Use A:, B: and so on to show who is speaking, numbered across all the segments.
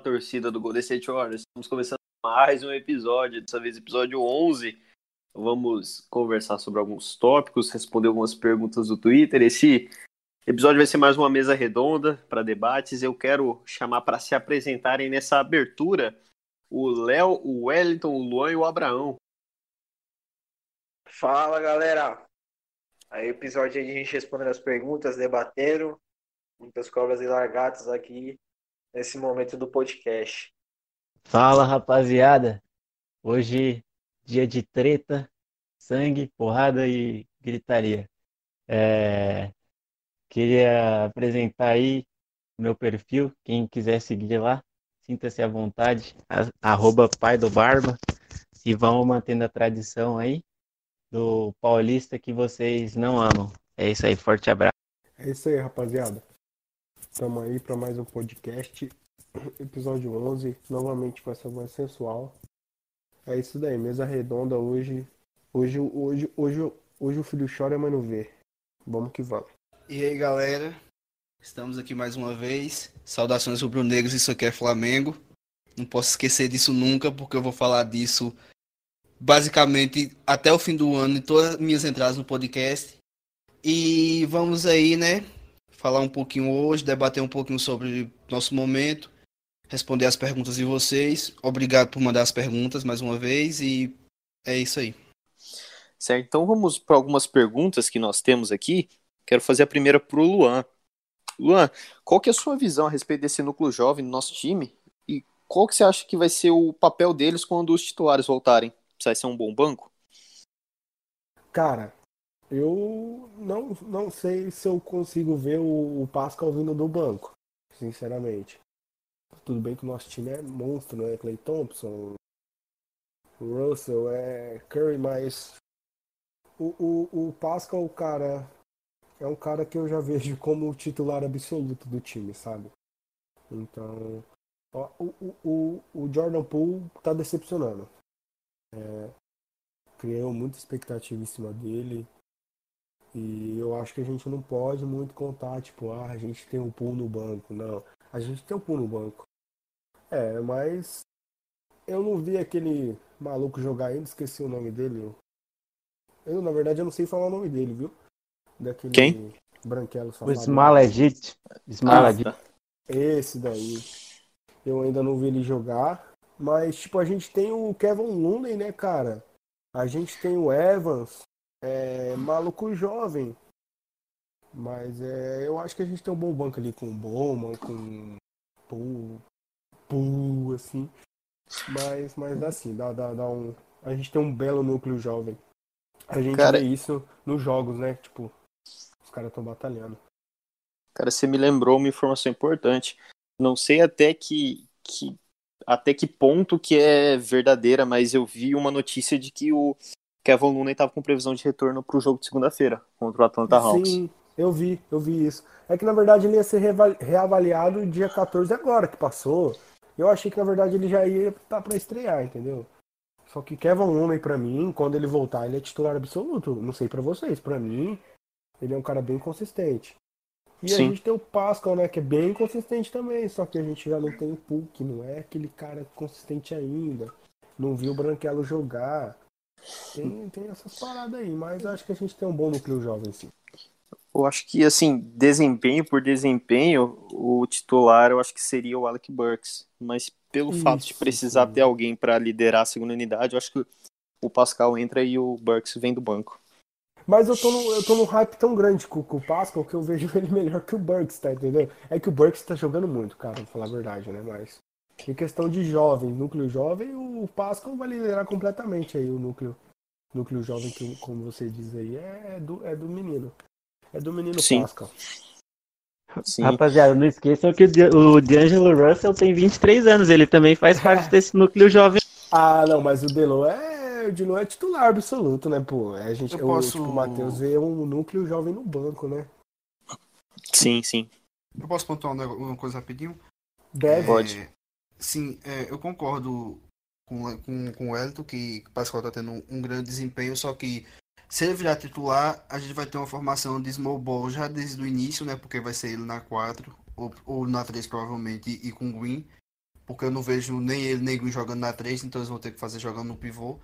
A: Torcida do Golden State Warriors. Estamos começando mais um episódio, dessa vez episódio 11. Vamos conversar sobre alguns tópicos, responder algumas perguntas do Twitter. Esse episódio vai ser mais uma mesa redonda para debates. Eu quero chamar para se apresentarem nessa abertura o Léo, o Wellington, o Luan e o Abraão.
B: Fala galera! Aí episódio de a gente respondendo as perguntas, debatendo, muitas cobras e largatas aqui nesse momento do podcast.
C: Fala rapaziada, hoje dia de treta, sangue, porrada e gritaria. É, Queria apresentar aí meu perfil, quem quiser seguir lá, sinta-se à vontade, arroba pai do Barba, e vamos mantendo a tradição aí do paulista que vocês não amam. É isso aí, forte abraço.
D: É isso aí, rapaziada. Estamos aí para mais um podcast, episódio 11, novamente com essa voz sensual. É isso daí, mesa redonda hoje. Hoje, hoje, hoje, hoje o filho chora, mas não vê. Vamos que vamos.
E: E aí, galera? Estamos aqui mais uma vez. Saudações rubro-negros, isso aqui é Flamengo. Não posso esquecer disso nunca, porque eu vou falar disso basicamente até o fim do ano em todas as minhas entradas no podcast. E vamos aí, né? Falar um pouquinho hoje, debater um pouquinho sobre nosso momento, responder as perguntas de vocês. Obrigado por mandar as perguntas mais uma vez e é isso aí.
A: Certo, então vamos para algumas perguntas que nós temos aqui. Quero fazer a primeira para o Luan. Luan, qual que é a sua visão a respeito desse núcleo jovem do nosso time? E qual que você acha que vai ser o papel deles quando os titulares voltarem? Vai ser um bom banco?
D: Cara, eu não, não sei se eu consigo ver o, o Pascal vindo do banco, sinceramente. Tudo bem que o nosso time é monstro, né? Clay Thompson, Russell, é Curry, mas o, o, o Pascal, cara, é um cara que eu já vejo como o titular absoluto do time, sabe? Então, ó, o, o, o, Jordan Poole tá decepcionando. É, criou muita expectativa em cima dele. E eu acho que a gente não pode muito contar, tipo, ah, a gente tem um pool no banco. Não, a gente tem um pool no banco. É, mas eu não vi aquele maluco jogar ainda, esqueci o nome dele. Eu, na verdade, eu não sei falar o nome dele, viu? Daquele
A: Quem?
D: branquelo
C: O
D: safado.
C: Smalagit, Smalagit,
A: Ah, tá.
D: Esse daí. Eu ainda não vi ele jogar. Mas, tipo, a gente tem o Kevin Looney, né, cara? A gente tem o Evans, é, maluco jovem. Mas é, eu acho que a gente tem um bom banco ali com o Bowman, com Poole, Poole, assim. Mas, mas assim, dá, dá, dá um. A gente tem um belo núcleo jovem. A gente
A: Cara-
D: vê isso nos jogos, né? Tipo, os caras estão batalhando.
A: Cara, você me lembrou uma informação importante. Não sei até que, que até que ponto que é verdadeira, mas eu vi uma notícia de que o Kevin Looney estava com previsão de retorno para o jogo de segunda-feira contra o Atlanta Hawks.
D: Sim, eu vi, eu vi isso. É que na verdade ele ia ser reava- reavaliado dia 14 agora que passou. Eu achei que na verdade ele já ia estar pra estrear, entendeu? Só que Kevin Looney pra mim, quando ele voltar, ele é titular absoluto. Não sei pra vocês, pra mim, ele é um cara bem consistente. E
A: Sim.
D: a gente tem o Pascal, né, que é bem consistente também, só que a gente já não tem o Puck, não é aquele cara consistente ainda. Não viu o Branquelo jogar. Tem, tem essas paradas aí, mas acho que a gente tem um bom núcleo jovem, sim.
A: Eu acho que, assim, desempenho por desempenho, o titular eu acho que seria o Alec Burks. Mas pelo fato de
D: Isso,
A: precisar
D: sim.
A: ter alguém para liderar a segunda unidade, eu acho que o Pascal entra e o Burks vem do banco.
D: Mas eu tô, no, eu tô num hype tão grande com, com o Pascal que eu vejo ele melhor que o Burks, tá entendendo? É que o Burks tá jogando muito, cara, pra falar a verdade, né? Mas em questão de jovem, núcleo jovem, o Pascal vai liderar completamente aí o núcleo. Núcleo jovem, que, como você diz aí, é do, é do menino. É do menino
A: Sim.
D: Pascal.
A: Sim.
C: Rapaziada, não esqueçam que o D'Angelo Russell tem 23 anos, ele também faz parte desse núcleo jovem.
D: Ah, não, mas o Delo é. O Dilo é titular absoluto, né, pô? É, A gente,
E: Eu
D: eu,
E: posso-
D: tipo, o Matheus vê um núcleo jovem no banco, né?
A: Sim, sim.
E: Eu posso pontuar um uma coisa rapidinho?
D: Deve.
A: Pode.
E: Sim, é, eu concordo com, com, com o Elton que o Pascoal tá tendo um, um grande desempenho, só que se ele virar titular, a gente vai ter uma formação de small ball já desde o início, né? Porque vai ser ele na 4 ou, ou na 3 provavelmente e com o Green. Porque eu não vejo nem ele nem Green jogando na 3, então eles vão ter que fazer jogando no pivô.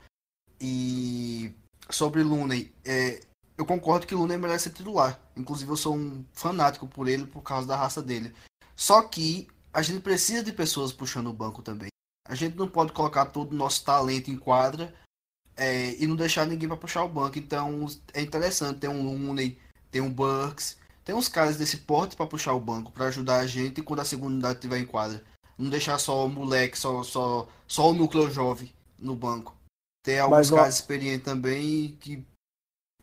E: E sobre Looney, é, eu concordo que Looney merece ser titular. Inclusive eu sou um fanático por ele por causa da raça dele. Só que a gente precisa de pessoas puxando o banco também. A gente não pode colocar todo o nosso talento em quadra é, e não deixar ninguém para puxar o banco. Então é interessante ter um Looney, ter um Burks, tem uns caras desse porte para puxar o banco, para ajudar a gente quando a segunda unidade estiver em quadra. Não deixar só o moleque, só, só, só o núcleo jovem no banco. Ter alguns
D: Mas, ó-
E: caras experientes também que,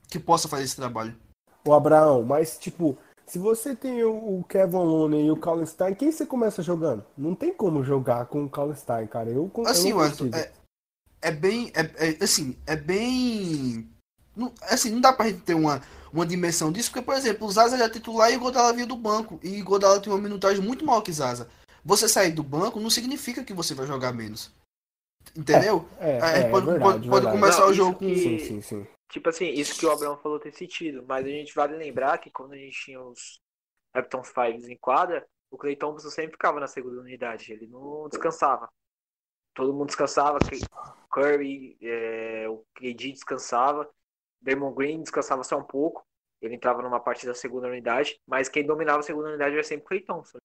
E: que possa fazer esse trabalho.
D: O Abraão, mas tipo, se você tem o o Kevin Looney e o Kallenstein, quem você começa jogando? Não tem como jogar com o Kallenstein, cara. Eu, eu
E: Assim,
D: não
E: Wellington,
D: consigo.
E: é, é bem. É, é- assim, é bem. Não, assim, não dá pra gente ter uma, uma dimensão disso, porque, por exemplo, o Zaza já é titular e o Godala vinha do banco. E o Godala tem uma minutagem muito maior que Zaza. Você sair do banco não significa que você vai jogar menos. Entendeu?
D: É,
E: Aí
D: é,
E: pode,
D: verdade,
E: pode, pode
D: verdade.
E: começar
B: Não,
E: o jogo com.
D: Sim, sim, sim.
B: Tipo assim, isso que o Abraão falou tem sentido, mas a gente vale lembrar que quando a gente tinha os Rapton Fives em quadra, o Clay Thompson sempre ficava na segunda unidade, ele não descansava. Todo mundo descansava, Curry, é, o KD descansava, Draymond Green descansava só um pouco, ele entrava numa parte da segunda unidade, mas quem dominava a segunda unidade era sempre o Clay Thompson.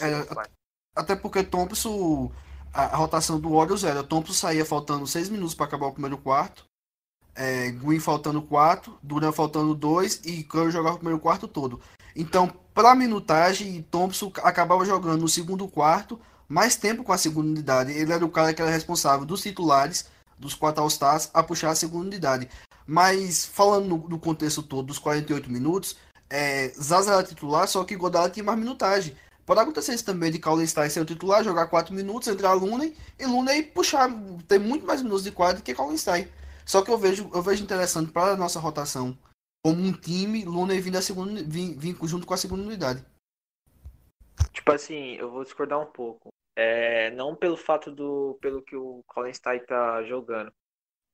E: É. Até porque Thompson, a, a rotação do Warriors era, Thompson saía faltando 6 minutos para acabar o primeiro quarto, é, Green faltando 4, Duran faltando 2 e Curry jogava o primeiro quarto todo. Então, para minutagem, Thompson acabava jogando no segundo quarto, mais tempo com a segunda unidade. Ele era o cara que era responsável dos titulares, dos quatro All-Stars, a puxar a segunda unidade. Mas, falando no, contexto todo dos 48 minutos, é, Zaza era titular, só que Godala tinha mais minutagem. Pode acontecer isso também de Colin Stein ser o titular, jogar 4 minutos, entrar Looney e Looney puxar, ter muito mais minutos de quadra que Colin Stein. Só que eu vejo, eu vejo interessante para a nossa rotação, como um time, Looney vindo a segunda, vir, vir junto com a segunda unidade.
B: Tipo assim, eu vou discordar um pouco. É, não pelo fato do. pelo que o Colin Stein tá jogando.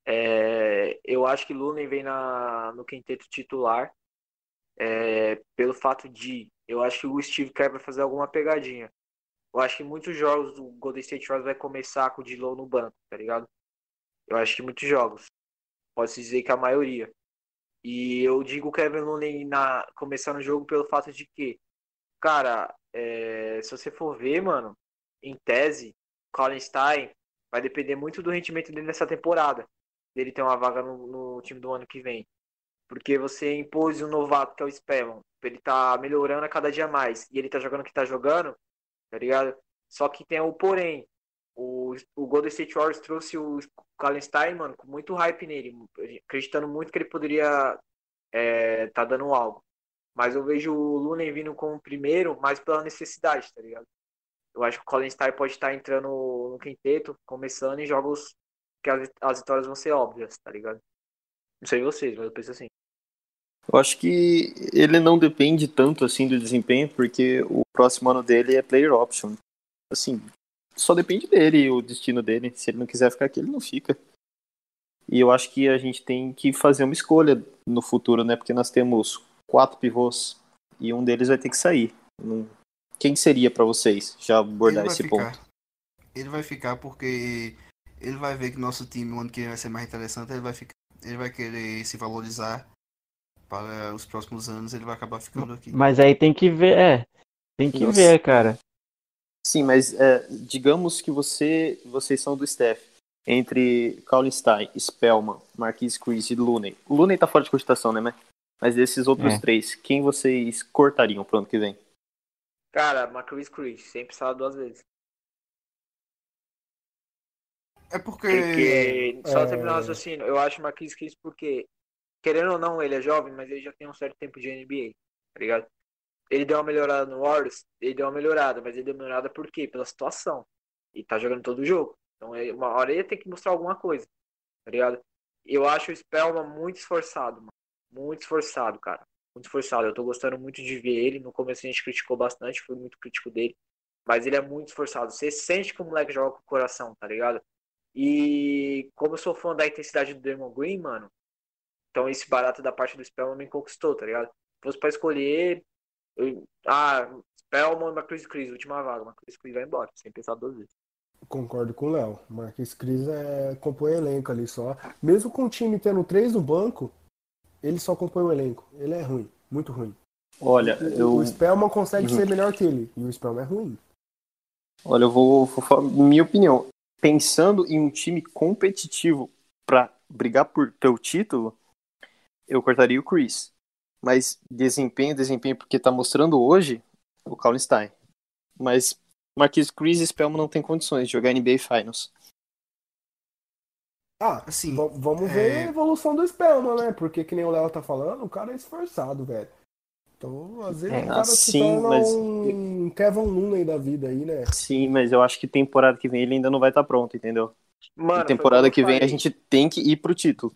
B: É, eu acho que Looney vem na, no quinteto titular. é, pelo fato de. Eu acho que o Steve Kerr vai fazer alguma pegadinha. Eu acho que muitos jogos do Golden State Warriors vai começar com o D'Lo no banco, tá ligado? Eu acho que muitos jogos. Pode-se dizer que a maioria. E eu digo Kevin Looney na, começando o jogo pelo fato de que, cara, é, se você for ver, mano, em tese, Colin Stein vai depender muito do rendimento dele nessa temporada. Dele ter uma vaga no, no time do ano que vem. Porque você impôs um novato que é o Spellman. Ele tá melhorando a cada dia mais. E ele tá jogando o que tá jogando, tá ligado? Só que tem o porém. O, o Golden State Warriors trouxe o Colin Stein, mano, com muito hype nele. Acreditando muito que ele poderia é, tá dando algo. Mas eu vejo o Looney vindo como primeiro, mais pela necessidade, tá ligado? Eu acho que o Colin Stein pode estar entrando no quinteto, começando em jogos que as, as vitórias vão ser óbvias, tá ligado? Não sei vocês, mas eu penso assim.
A: Eu acho que ele não depende tanto assim do desempenho, porque o próximo ano dele é player option. Assim, só depende dele e o destino dele. Se ele não quiser ficar aqui, ele não fica. E eu acho que a gente tem que fazer uma escolha no futuro, né? Porque nós temos quatro pivôs e um deles vai ter que sair. Quem seria pra vocês já abordar
E: ele vai
A: esse
E: ficar.
A: ponto?
E: Ele vai ficar porque ele vai ver que nosso time, o ano que vem vai ser mais interessante, ele vai ficar. Ele vai querer se valorizar para os próximos anos, ele vai acabar ficando aqui.
C: Mas aí tem que ver, é. Tem que
A: Nossa.
C: ver, cara.
A: Sim, mas é, digamos que você, vocês são do staff. Entre Colin Stein, Spellman, Marquise Chris e Looney. O Looney tá fora de cogitação, né? Mas- Mas desses outros
C: É.
A: três, quem vocês cortariam pro ano que vem?
B: Cara, Macris Chris, sem precisar duas vezes.
E: É porque.
B: Porque, só
D: É.
B: terminar o raciocínio, eu acho Marquis Chris porque, querendo ou não, ele é jovem, mas ele já tem um certo tempo de NBA, tá ligado? Ele deu uma melhorada no Warriors, ele deu uma melhorada, mas ele deu uma melhorada por quê? Pela situação. E tá jogando todo o jogo. Então, uma hora ele tem que mostrar alguma coisa, tá ligado? Eu acho o Spellman muito esforçado, mano. Muito esforçado, cara. Muito esforçado. Eu tô gostando muito de ver ele. No começo a gente criticou bastante, fui muito crítico dele. Mas ele é muito esforçado. Você sente que o moleque joga com o coração, tá ligado? E como eu sou fã da intensidade do Demon Green, mano, então esse barato da parte do Spellman me conquistou, tá ligado? Se fosse pra escolher. Ah, Spellman, Marcus Chris, última vaga. Marcus Chris vai embora, sem pensar duas vezes.
D: Concordo com o Léo. Marquinhos Cris é, compõe elenco ali só. Mesmo com o time tendo três no banco, ele só compõe o elenco. Ele é ruim, muito ruim.
A: Olha, eu.
D: O Spellman consegue ser melhor que ele. E o Spellman é ruim.
A: Olha, eu vou, vou falar minha opinião. Pensando em um time competitivo pra brigar por teu título, eu cortaria o Chris. Mas desempenho, desempenho, porque tá mostrando hoje o Kallenstein. Mas Marquis Chris e Spellman não tem condições de jogar NBA Finals.
D: Ah,
E: Assim,
D: v- vamos
E: é-
D: ver a evolução do Spellman, né? Porque, que nem o Léo tá falando, o cara é esforçado, velho. Então, às vezes,
C: É,
D: o cara se
A: sim,
D: torna
A: mas-
D: um Kevin Looney da vida aí, né?
A: Sim, mas eu acho que temporada que vem ele ainda não vai estar pronto, entendeu?
B: Mano,
A: e temporada que vem a
B: falei.
A: gente tem que ir pro título.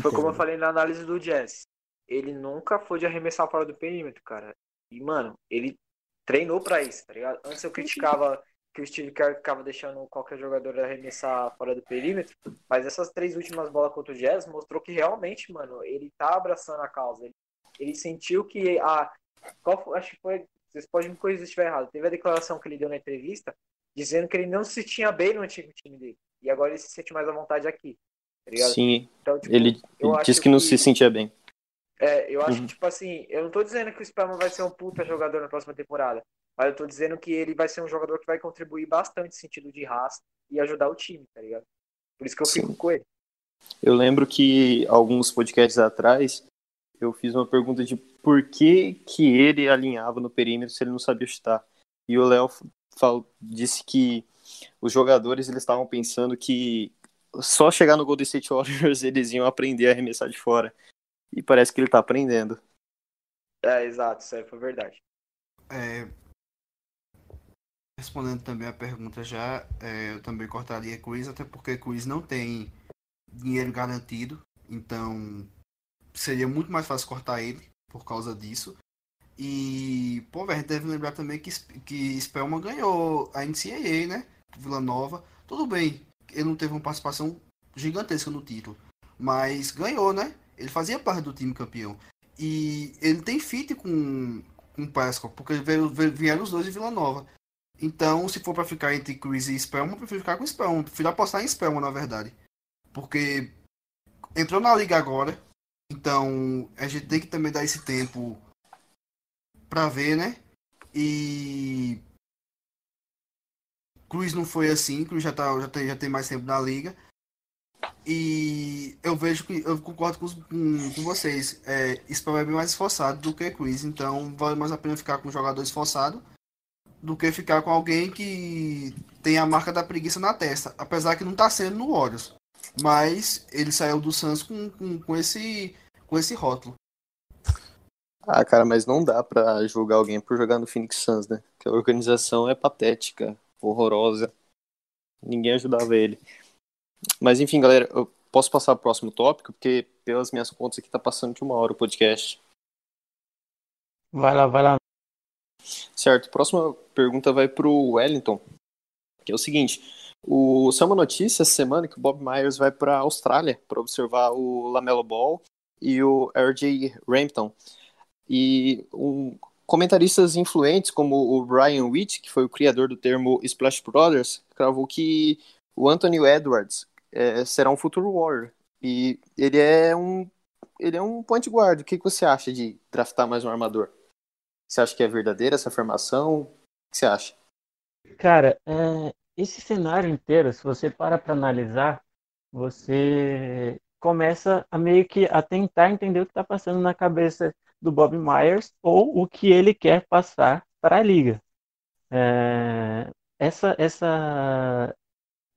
B: Foi como eu falei na análise do Jazz. Ele nunca foi de arremessar fora do perímetro, cara. E, mano, ele treinou pra isso, tá ligado? Antes eu criticava que o Steve Kerr ficava deixando qualquer jogador arremessar fora do perímetro, mas essas três últimas bolas contra o Jazz mostrou que realmente, mano, ele tá abraçando a causa. Ele, ele sentiu que a. Qual foi- acho que foi. Vocês podem me corrigir se estiver errado. Teve a declaração que ele deu na entrevista dizendo que ele não se sentia bem no antigo time dele. E agora ele se sente mais à vontade aqui. Tá?
A: Sim,
B: Então, tipo,
A: ele, ele disse que não
B: que-
A: se sentia bem.
B: É, eu acho
A: Uhum.
B: que, tipo assim, eu não tô dizendo que o Spellman vai ser um puta jogador na próxima temporada, mas eu tô dizendo que ele vai ser um jogador que vai contribuir bastante no sentido de raça e ajudar o time, tá ligado? Por isso que eu
A: Sim.
B: fico com ele.
A: Eu lembro que alguns podcasts atrás eu fiz uma pergunta de por que, que ele alinhava no perímetro se ele não sabia chutar. E o Léo disse que os jogadores eles estavam pensando que só chegar no Golden State Warriors eles iam aprender a arremessar de fora. E parece que ele tá aprendendo.
B: É, exato, isso aí foi verdade.
E: É, respondendo também a pergunta já, é, eu também cortaria Chris, até porque Chris não tem dinheiro garantido, então seria muito mais fácil cortar ele por causa disso. E, pô, velho, a gente deve lembrar também que, que Spellman ganhou a NCAA, né? Vila Nova. Tudo bem, ele não teve uma participação gigantesca no título, mas ganhou, né? Ele fazia parte do time campeão. E ele tem fit com, com o Pascal, porque veio- vieram os dois de Vila Nova. Então, se for pra ficar entre Chris e Spellman, eu prefiro ficar com Spellman. Prefiro apostar em Spellman, na verdade. Porque entrou na liga agora. Então, a gente tem que também dar esse tempo pra ver, né? E. Cruz não foi assim, Cruz já, tá, já, tem, já tem mais tempo na liga. E eu vejo que eu concordo com, com, vocês. É, Spellman é bem mais esforçado do que Cruz, então vale mais a pena ficar com um jogador esforçado do que ficar com alguém que tem a marca da preguiça na testa. Apesar que não tá sendo no Warriors. Mas ele saiu do Suns com, com, com esse, com esse rótulo.
A: Ah, cara, mas não dá pra julgar alguém por jogar no Phoenix Suns, né? Porque a organização é patética, horrorosa. Ninguém ajudava ele. Mas enfim, galera, eu posso passar pro próximo tópico, porque pelas minhas contas aqui tá passando de uma hora o podcast.
C: Vai lá, vai lá.
A: Certo, próxima pergunta vai pro Wellington, que é o seguinte: o saiu uma notícia essa semana que o Bob Myers vai para Austrália para observar o Lamelo Ball e o RJ Rampton. E um, comentaristas influentes como o Brian Witt, que foi o criador do termo Splash Brothers, cravou que o Anthony Edwards eh, será um futuro Warrior. E ele é um ele é um point guard. O que, que você acha de draftar mais um armador? Você acha que é verdadeira essa afirmação? O que você acha?
C: Cara, é, esse cenário inteiro, se você para para analisar, você começa a meio que a tentar entender o que está passando na cabeça do Bob Myers ou o que ele quer passar para a liga. É, essa, essa,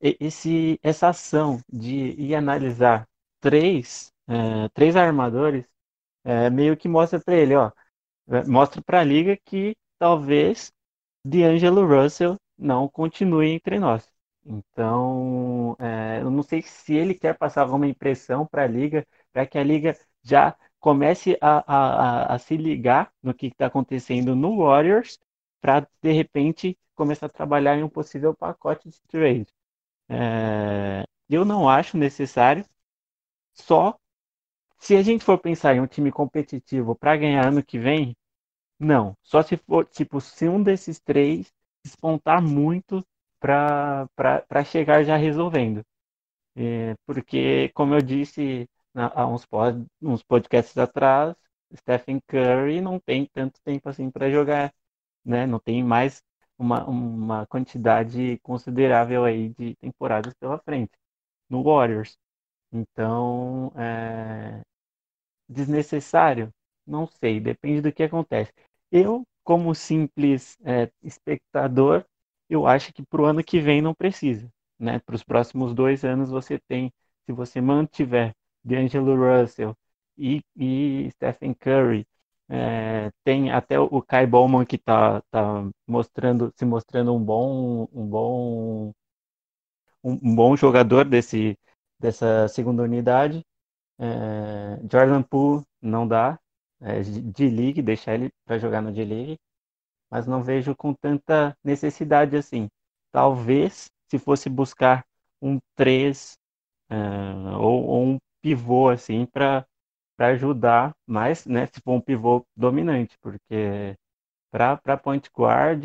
C: esse, essa ação de ir analisar três, é, três armadores é, meio que mostra para ele, ó, é, mostra para a liga que talvez D'Angelo Russell não continue entre nós. Então, é, eu não sei se ele quer passar alguma impressão para a liga, para que a liga já comece a, a, a se ligar no que está acontecendo no Warriors, para de repente começar a trabalhar em um possível pacote de trade. É, eu não acho necessário, só se a gente for pensar em um time competitivo para ganhar ano que vem, não. Só se for, tipo, se um desses três despontar muito para chegar já resolvendo. É, porque, como eu disse há uns, pod, uns podcasts atrás, Stephen Curry não tem tanto tempo assim para jogar, né? Não tem mais uma, uma quantidade considerável aí de temporadas pela frente no Warriors. Então, é... desnecessário? Não sei, depende do que acontece. Eu, como simples é, espectador, eu acho que para o ano que vem não precisa. Né? Para os próximos dois anos você tem, se você mantiver D'Angelo Russell e, e Stephen Curry, é, tem até o Kai Bowman que está tá mostrando, se mostrando um bom, um bom, um, bom jogador desse, dessa segunda unidade. É, Jordan Poole não dá, é, D-League, deixar ele para jogar no D-League, mas não vejo com tanta necessidade assim. Talvez se fosse buscar um 3 é, ou, ou, um pivô assim para ajudar mais, né, se for um pivô dominante, porque para point guard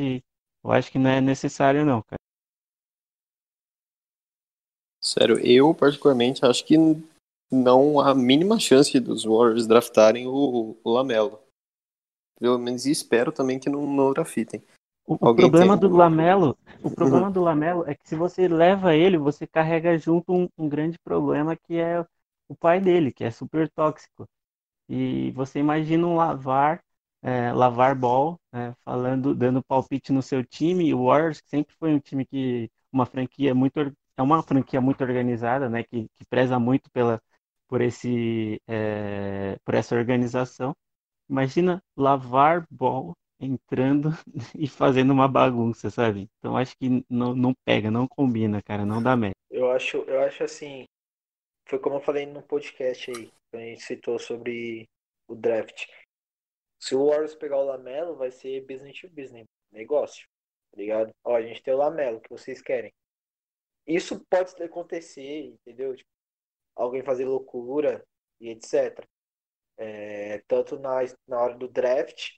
C: eu acho que não é necessário não, cara.
A: Sério, eu particularmente acho que não há a mínima chance dos Warriors draftarem o, o Lamelo. Pelo menos espero também que não, não draftem.
C: O, o problema tem... do Lamelo, o problema uhum. do Lamelo é que se você leva ele, você carrega junto um, um, grande problema que é o pai dele, que é super tóxico. E você imagina um lavar, é, lavar ball, é, falando, dando palpite no seu time. O Warriors sempre foi um time que uma franquia muito é uma franquia muito organizada, né, que, que preza muito pela por esse é, por essa organização. Imagina lavar ball entrando e fazendo uma bagunça, sabe? Então acho que não, não pega, não combina, cara, não dá merda.
B: Eu acho, eu acho assim, foi como eu falei no podcast aí, que a gente citou sobre o draft. Se o Warriors pegar o Lamelo, vai ser business to business, negócio, tá ligado? Ó, a gente tem o Lamelo, que vocês querem. Isso pode acontecer, entendeu? Tipo, alguém fazer loucura e etc. É, tanto na, na hora do draft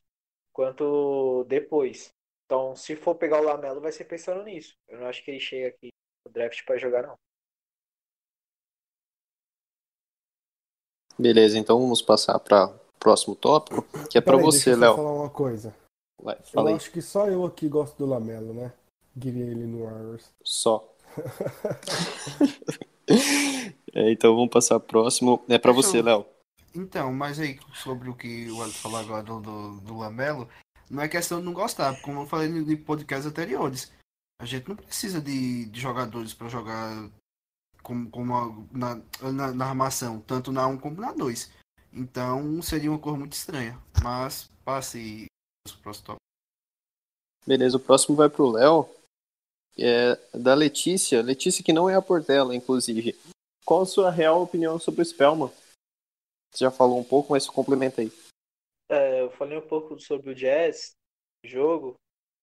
B: quanto depois. Então, se for pegar o Lamelo, vai ser pensando nisso. Eu não acho que ele chega aqui no draft para jogar, não.
A: Beleza, então vamos passar para o próximo tópico, que é para você, Léo.
D: falar uma coisa.
A: Vai,
D: eu
A: aí.
D: acho que só eu aqui gosto do Lamelo, né? Queria ele no Warriors.
A: Só. é, então vamos passar próximo. É para você, Léo.
E: Então, mas aí sobre o que o Alex falou agora do, do, do, Lamelo, não é questão de não gostar, como eu falei em podcasts anteriores. A gente não precisa de, de jogadores para jogar como, como na, na, na, armação, tanto na 1 como na 2. Então seria uma cor muito estranha. Mas passe o próximo tópico.
A: Beleza, o próximo vai pro Léo é, da Letícia. Letícia, que não é a Portela, inclusive. Qual a sua real opinião sobre o Spellman? Você já falou um pouco, mas complementa aí.
B: É, eu falei um pouco sobre o Jazz, jogo.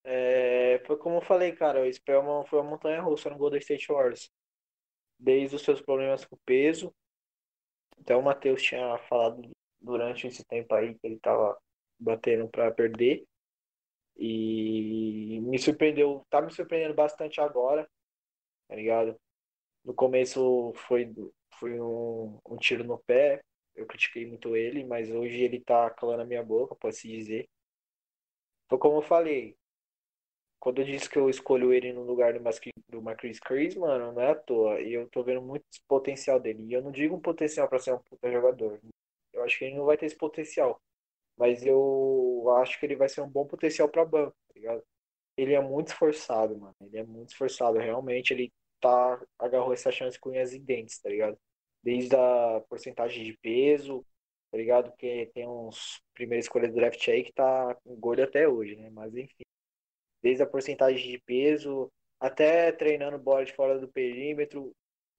B: É, foi como eu falei, cara, o Spellman foi uma montanha russa no Golden State Warriors. Desde os seus problemas com peso. Até o Matheus tinha falado durante esse tempo aí que ele tava batendo para perder. E me surpreendeu, tá me surpreendendo bastante agora, tá ligado? No começo foi, foi um, um tiro no pé, eu critiquei muito ele, mas hoje ele tá calando a minha boca, pode-se dizer. Foi como eu falei, quando eu disse que eu escolho ele no lugar do, Mas do Marquis Chris, mano, não é à toa. E eu tô vendo muito potencial dele. E eu não digo um potencial para ser um puta jogador. Eu acho que ele não vai ter esse potencial. Mas eu acho que ele vai ser um bom potencial para banco, tá ligado? Ele é muito esforçado, mano. Ele é muito esforçado. Realmente, ele tá agarrou essa chance com unhas e dentes, tá ligado? Desde a porcentagem de peso, tá ligado? Porque tem uns primeiras escolhas do draft aí que tá gordo até hoje, né? Mas enfim. Desde a porcentagem de peso até treinando bola de fora do perímetro.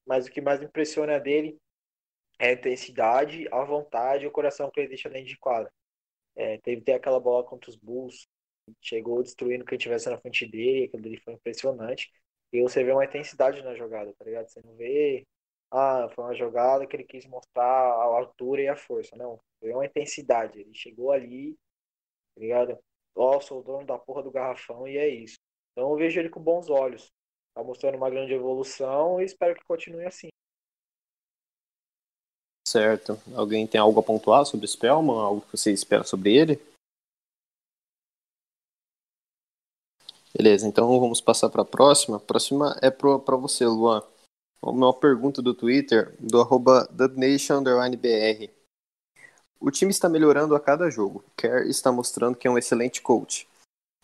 B: Mas o que mais impressiona dele é a intensidade, a vontade e o coração que ele deixa dentro de quadra. É, teve aquela bola contra os Bulls, chegou destruindo quem estivesse na frente dele, aquilo dele foi impressionante. E você vê uma intensidade na jogada, tá ligado? Você não vê, ah, foi uma jogada que ele quis mostrar a altura e a força. Não, foi uma intensidade. Ele chegou ali, tá ligado? Ó, oh, sou o dono da porra do garrafão e é isso. Então eu vejo ele com bons olhos. Tá mostrando uma grande evolução e espero que continue assim.
A: Certo. Alguém tem algo a pontuar sobre o Spellman? Algo que você espera sobre ele? Beleza, então vamos passar para a próxima. A próxima é para você, Luan. Uma pergunta do Twitter, do arroba TheNation_BR. O time está melhorando a cada jogo. Kerr está mostrando que é um excelente coach.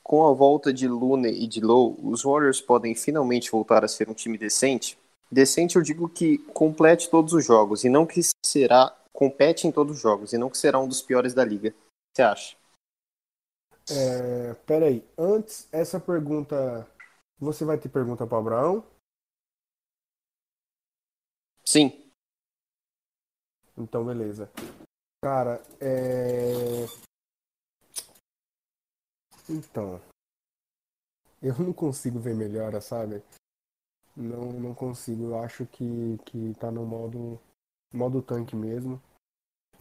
A: Com a volta de Lune e de Low, os Warriors podem finalmente voltar a ser um time decente? Decente eu digo que complete todos os jogos e não que será compete em todos os jogos e não que será um dos piores da liga. O que você acha?
D: É, peraí, antes essa pergunta, você vai ter pergunta para Abraão?
A: Sim.
D: Então beleza. Cara, é então, eu não consigo ver melhora, sabe? Não, não consigo. Eu acho que, que tá no modo, modo tanque mesmo.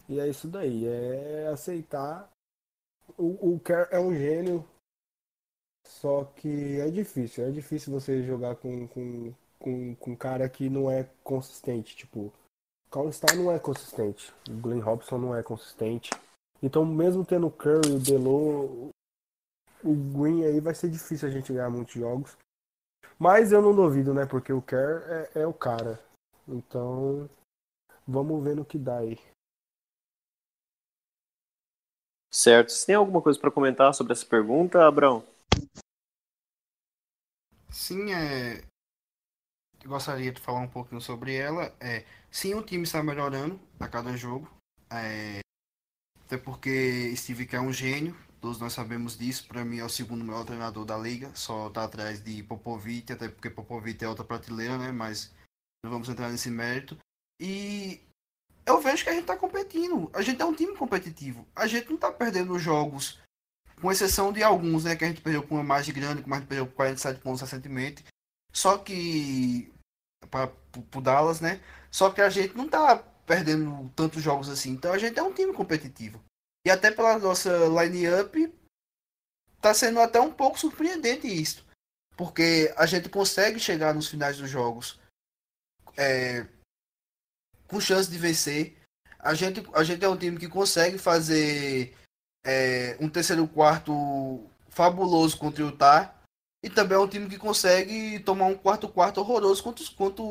D: E é isso daí. É aceitar. O, o Kerr é um gênio. Só que é difícil. É difícil você jogar com, com, com, com um cara que não é consistente. Tipo, o Star não é consistente. O Glenn Robson não é consistente. Então, mesmo tendo o Curry, o Delo, o Green aí vai ser difícil a gente ganhar muitos jogos. Mas eu não duvido, né? Porque o Kerr é, é o cara. Então, vamos ver no que dá aí.
A: Certo. Você tem alguma coisa para comentar sobre essa pergunta, Abrão?
E: Sim, é... Eu gostaria de falar um pouquinho sobre ela. É... Sim, o time está melhorando a cada jogo. É... Até porque Steve é um gênio, Todos nós sabemos disso. Para mim é o segundo melhor treinador da liga. Só está atrás de Popovic, até porque Popovic é outra prateleira, né? Mas não vamos entrar nesse mérito. E eu vejo que a gente está competindo. A gente é um time competitivo. A gente não está perdendo jogos, com exceção de alguns, né? Que a gente perdeu com uma margem grande, como a gente perdeu com 47 pontos recentemente. Só que. Para o Dallas, né? Só que a gente não está perdendo tantos jogos assim. Então a gente é um time competitivo. E até pela nossa line-up, tá sendo até um pouco surpreendente isso. Porque a gente consegue chegar nos finais dos jogos é, com chance de vencer. A gente, a gente é um time que consegue fazer é, um terceiro quarto fabuloso contra o Utah. E também é um time que consegue tomar um quarto quarto horroroso contra, contra,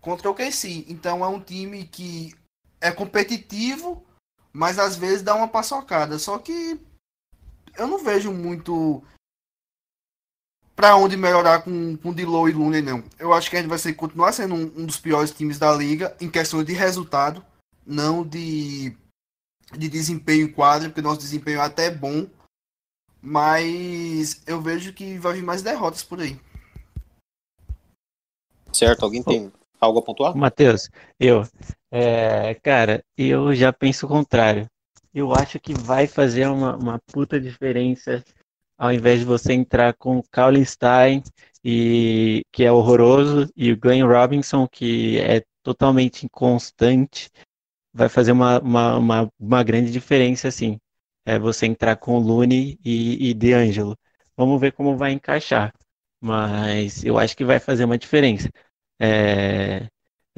E: contra o KC. Então é um time que é competitivo, mas às vezes dá uma paçocada. Só que eu não vejo muito para onde melhorar com, com Dilo e Lune, não. Eu acho que a gente vai ser, continuar sendo um, um, dos piores times da liga em questão de resultado, não de, de desempenho em quadra, porque nosso desempenho é até bom. Mas eu vejo que vai vir mais derrotas por aí.
A: Certo, alguém tem algo a pontuar?
C: Matheus, eu. É, cara, eu já penso o contrário. Eu acho que vai fazer uma, uma puta diferença ao invés de você entrar com o Kaulenstein, e, que é horroroso, e o Glenn Robinson, que é totalmente inconstante, vai fazer uma, uma, uma, uma grande diferença, assim. É você entrar com o Lune e, e DeAngelo. Vamos ver como vai encaixar. Mas eu acho que vai fazer uma diferença. É,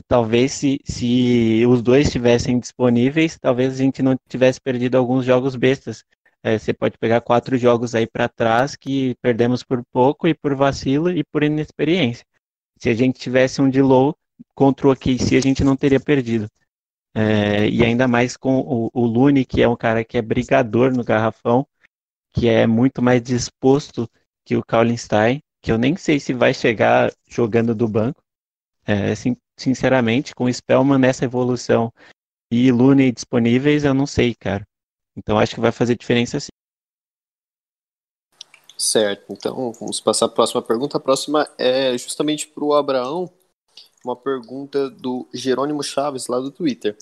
C: talvez se, se os dois estivessem disponíveis, talvez a gente não tivesse perdido alguns jogos bestas. É, você pode pegar quatro jogos aí para trás que perdemos por pouco e por vacilo e por inexperiência. Se a gente tivesse um de low contra o OKC, a gente não teria perdido. É, e ainda mais com o, o Lune, que é um cara que é brigador no garrafão, que é muito mais disposto que o Kaulinstein, que eu nem sei se vai chegar jogando do banco. É, sim, sinceramente, com Spellman nessa evolução e Looney disponíveis, eu não sei, cara. Então acho que vai fazer diferença sim.
A: Certo, então vamos passar para a próxima pergunta. A próxima é justamente para o Abraão, uma pergunta do Jerônimo Chaves, lá do Twitter.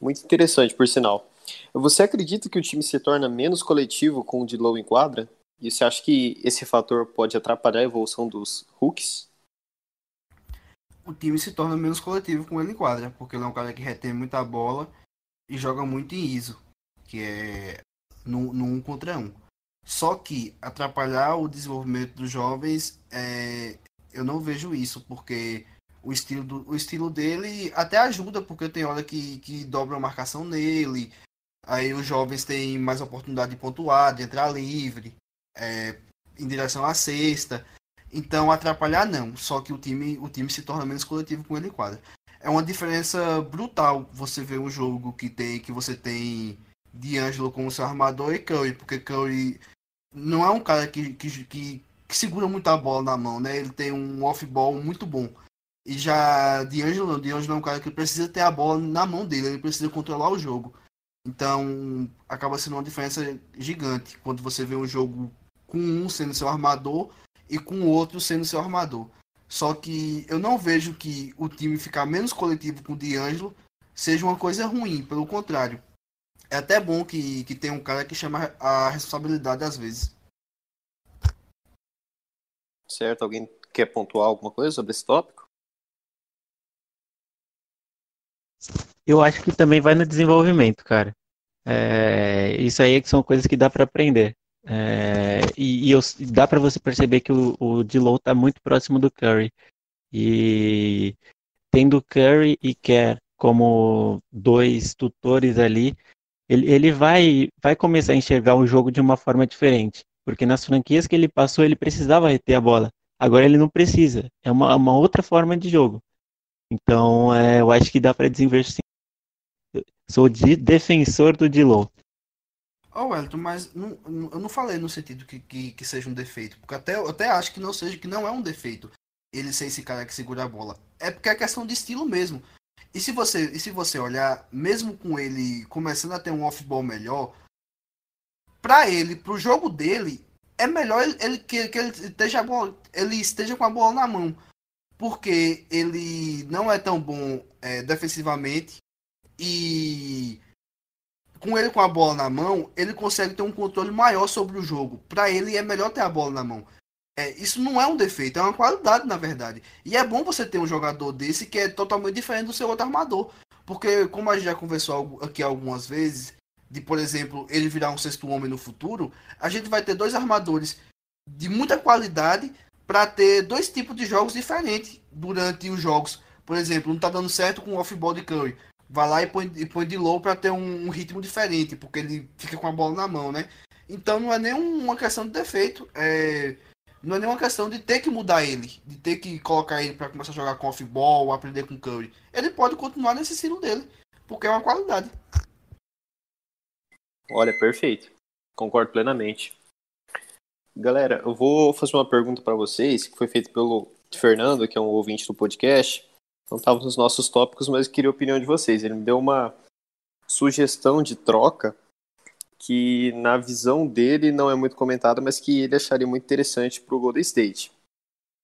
A: Muito interessante, por sinal. Você acredita que o time se torna menos coletivo com o Dilow em quadra? E você acha que esse fator pode atrapalhar a evolução dos hooks?
E: O time se torna menos coletivo com ele em quadra, porque ele é um cara que retém muita bola e joga muito em ISO, que é no, no um contra um. Só que atrapalhar o desenvolvimento dos jovens, é, eu não vejo isso, porque o estilo, do, o estilo dele até ajuda, porque tem hora que, que dobra a marcação nele, aí os jovens têm mais oportunidade de pontuar, de entrar livre, é, em direção à cesta. Então atrapalhar não, só que o time, o time se torna menos coletivo com ele em quadra. É uma diferença brutal você ver um jogo que tem que você tem D'Angelo como seu armador e Curry, porque Curry não é um cara que, que, que, que segura muita bola na mão, né? Ele tem um off-ball muito bom. E já D'Angelo D'Angelo é um cara que precisa ter a bola na mão dele, ele precisa controlar o jogo. Então, acaba sendo uma diferença gigante quando você vê um jogo com um sendo seu armador e com o outro sendo seu armador. Só que eu não vejo que o time ficar menos coletivo com o D'Angelo seja uma coisa ruim, pelo contrário é até bom que, que tem um cara que chama a responsabilidade às vezes.
A: Certo, alguém quer pontuar alguma coisa sobre esse tópico?
C: Eu acho que também vai no desenvolvimento, cara. É, isso aí é que são coisas que dá para aprender. É, e, e eu, dá para você perceber que o, o Dilow tá muito próximo do Curry. E tendo Curry e Kerr como dois tutores ali, ele, ele vai, vai começar a enxergar o jogo de uma forma diferente. Porque nas franquias que ele passou, ele precisava reter a bola. Agora ele não precisa. É uma, uma outra forma de jogo. Então, é, eu acho que dá para desinvestir. Sou de defensor do Dilow.
E: Ô, oh, Wellington, mas não, eu não falei no sentido que, que, que, seja um defeito. Porque até, eu até acho que não seja, que não é um defeito ele ser esse cara que segura a bola. É porque é questão de estilo mesmo. E se você, e se você olhar, mesmo com ele começando a ter um off-ball melhor, para ele, pro jogo dele, é melhor ele, que, que ele, esteja, ele esteja com a bola na mão. Porque ele não é tão bom é, defensivamente e com ele com a bola na mão, ele consegue ter um controle maior sobre o jogo. Para ele é melhor ter a bola na mão. É, isso não é um defeito, é uma qualidade, na verdade. E é bom você ter um jogador desse que é totalmente diferente do seu outro armador. Porque, como a gente já conversou aqui algumas vezes, de, por exemplo, ele virar um sexto homem no futuro, a gente vai ter dois armadores de muita qualidade para ter dois tipos de jogos diferentes durante os jogos. Por exemplo, não tá dando certo com o off-ball de Curry. Vai lá e põe, e põe de low para ter um, um, ritmo diferente, porque ele fica com a bola na mão, né? Então não é nem uma questão de defeito. É não é nenhuma questão de ter que mudar ele, de ter que colocar ele para começar a jogar com off-ball, aprender com Curry. Ele pode continuar nesse estilo dele, porque é uma qualidade.
A: Olha, perfeito. Concordo plenamente. Galera, eu vou fazer uma pergunta para vocês, que foi feita pelo Fernando, que é um ouvinte do podcast. Não estava nos nossos tópicos, mas queria a opinião de vocês. Ele me deu uma sugestão de troca que na visão dele não é muito comentada, mas que ele acharia muito interessante para o Golden State.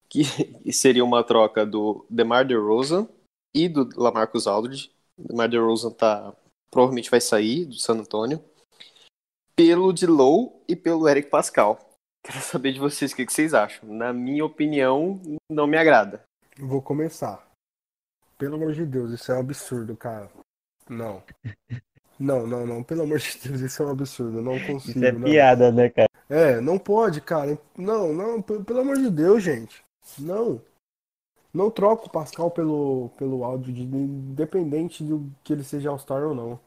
A: Que seria uma troca do DeMar DeRozan e do LaMarcus Aldridge. O DeMar DeRozan tá, provavelmente vai sair do San Antonio. Pelo Low e pelo Eric Pascal. Quero saber de vocês o que, que vocês acham. Na minha opinião, não me agrada.
D: Vou começar. Pelo amor de Deus, isso é um absurdo, cara. Não. Não, não, não. Pelo amor de Deus, isso é um absurdo. Eu não consigo.
C: Isso é
D: não.
C: piada, né, cara?
D: É, não pode, cara. Não, não, pelo amor de Deus, gente. Não. Não troco o Pascal pelo, pelo áudio, de, independente do que ele seja All-Star ou não.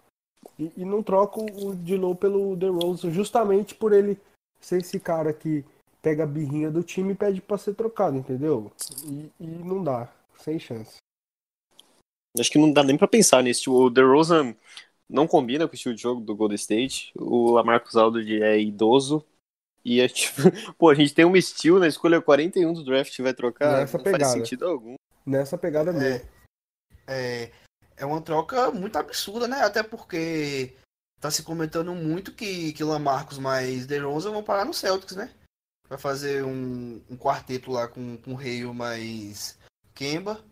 D: E, e, não troco o Dilo pelo The Rose, justamente por ele ser esse cara que pega a birrinha do time e pede pra ser trocado, entendeu? E, e não dá. Sem chance.
A: Acho que não dá nem pra pensar nisso. Tipo, o The Rose não combina com o estilo de jogo do Golden State. O Lamarcus Aldridge é idoso. E é tipo, pô, a gente tem um estilo na escolha 41 do draft vai trocar.
D: Nessa
A: não
D: pegada.
A: faz sentido algum.
D: Nessa pegada mesmo.
E: É, é uma troca muito absurda, né? Até porque tá se comentando muito que, que Lamarcus mais DeRozan vão parar no Celtics, né? Vai fazer um, um quarteto lá com, com Hale mais Kemba.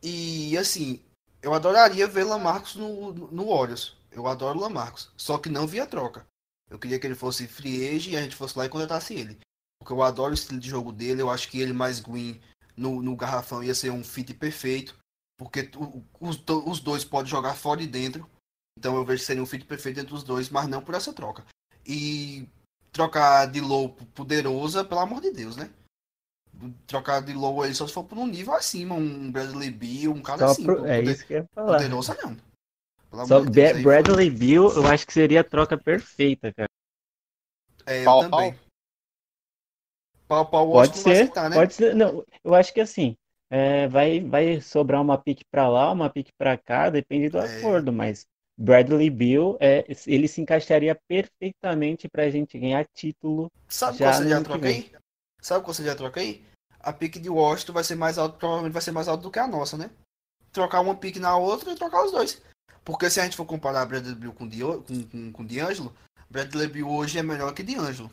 E: E assim, eu adoraria ver Lamarcus no, no Warriors. Eu adoro Lamarcus. Só que não via troca. Eu queria que ele fosse free agent e a gente fosse lá e contratasse ele. Porque eu adoro o estilo de jogo dele. Eu acho que ele mais Green no, no garrafão ia ser um fit perfeito. Porque os, os dois podem jogar fora e dentro. Então eu vejo que seria um fit perfeito entre os dois, mas não por essa troca. E trocar de low poderosa, pelo amor de Deus, né? Trocar de low aí só se for por um nível acima, um Bradley Bill, um cara
C: Só
E: assim.
C: pro- é isso que eu ia falar.
E: Poderosa não. Pelo
C: Só
E: de Deus, aí,
C: Bradley Bill, eu acho que seria a troca perfeita, cara.
E: É, eu
A: Pau a
E: também. Pau, pau,
C: Pode
E: Washington vai
C: ser,
E: aceitar, né?
C: pode ser. Não, eu acho que assim, é, vai, vai sobrar uma pique pra lá, uma pique pra cá, depende do
E: É.
C: acordo, mas Bradley Bill, é, ele se encaixaria perfeitamente pra gente ganhar título.
E: Sabe
C: Já
E: qual seria a troca aí? Sabe qual seria a troca aí? A pique de Washington vai ser mais alta, provavelmente vai ser mais alta do que a nossa, né? Trocar uma pique na outra e trocar os dois. Porque se a gente for comparar Bradley Bill com, com, com, com D'Angelo, Bradley Bill hoje é melhor que D'Angelo.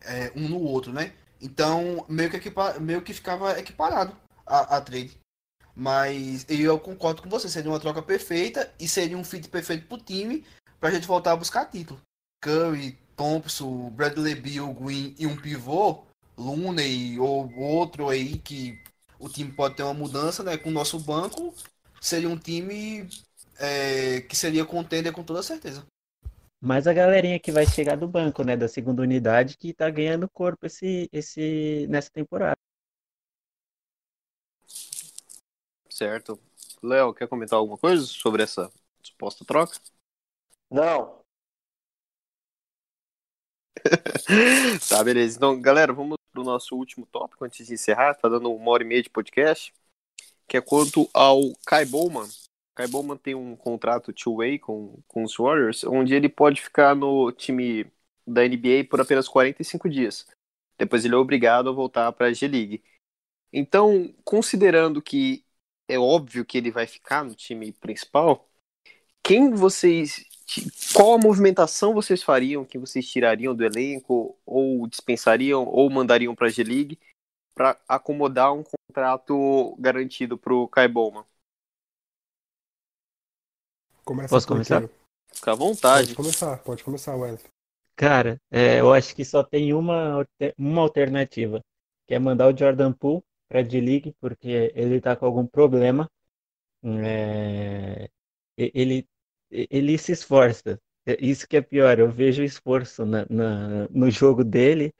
E: É, um no outro, né? Então, meio que, equipa, meio que ficava equiparado a, a trade. Mas eu concordo com você, seria uma troca perfeita e seria um fit perfeito pro time pra gente voltar a buscar título. Curry, Thompson, Bradley Bill, Green e um pivô, Looney ou outro aí que o time pode ter uma mudança, né? Com o nosso banco, seria um time é, que seria contender com toda certeza.
C: Mas a galerinha que vai chegar do banco, né, da segunda unidade, que tá ganhando corpo esse, esse, nessa temporada.
A: Certo. Léo, quer comentar alguma coisa sobre essa suposta troca?
B: Não.
A: tá, beleza. Então, galera, vamos pro nosso último tópico antes de encerrar. Tá dando uma hora e meia de podcast. Que é quanto ao Kai Bowman. Kai Bowman tem um contrato two-way com, com os Warriors, onde ele pode ficar no time da NBA por apenas 45 dias. Depois ele é obrigado a voltar para a G-League. Então, considerando que é óbvio que ele vai ficar no time principal, quem vocês. Qual a movimentação vocês fariam? Que vocês tirariam do elenco, ou dispensariam, ou mandariam para a G-League para acomodar um contrato garantido para o Kai Bowman?
D: Começa
C: Posso começar?
A: Fica à vontade.
D: Pode começar, pode começar, Wesley.
C: Cara, é, eu acho que só tem uma, uma alternativa, que é mandar o Jordan Poole pra D-League, porque ele tá com algum problema. É, ele, ele se esforça. É Isso que é pior, eu vejo esforço na, na- no jogo dele,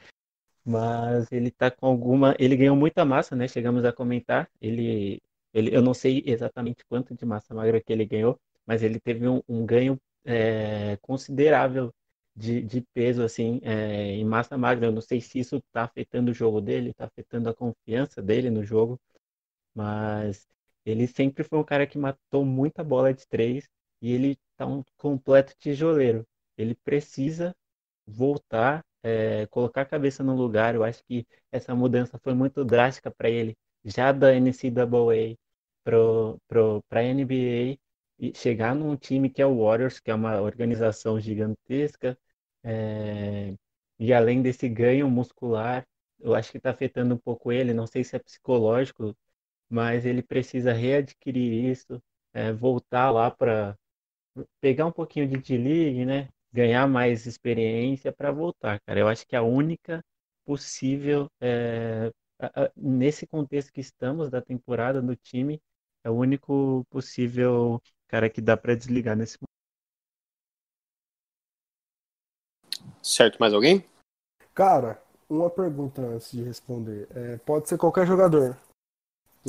C: mas ele tá com alguma. Ele ganhou muita massa, né? Chegamos a comentar. Ele, ele, eu não sei exatamente quanto de massa magra que ele ganhou, mas ele teve um, um ganho é, considerável de, de peso assim é, em massa magra. Eu não sei se isso está afetando o jogo dele, está afetando a confiança dele no jogo, mas ele sempre foi um cara que matou muita bola de três e ele tá um completo tijoleiro. Ele precisa voltar, é, colocar a cabeça no lugar. Eu acho que essa mudança foi muito drástica para ele, já da NCAA para a NBA e chegar num time que é o Warriors, que é uma organização gigantesca, é, e além desse ganho muscular, eu acho que está afetando um pouco ele. Não sei se é psicológico, mas ele precisa readquirir isso, é, voltar lá para pegar um pouquinho de D-League, né? Ganhar mais experiência para voltar, cara. Eu acho que a única possível, é, a- a- nesse contexto que estamos da temporada do time, é o único possível cara que dá para desligar nesse momento.
A: Certo, mais alguém?
D: Cara, uma pergunta antes de responder. É, pode ser qualquer jogador.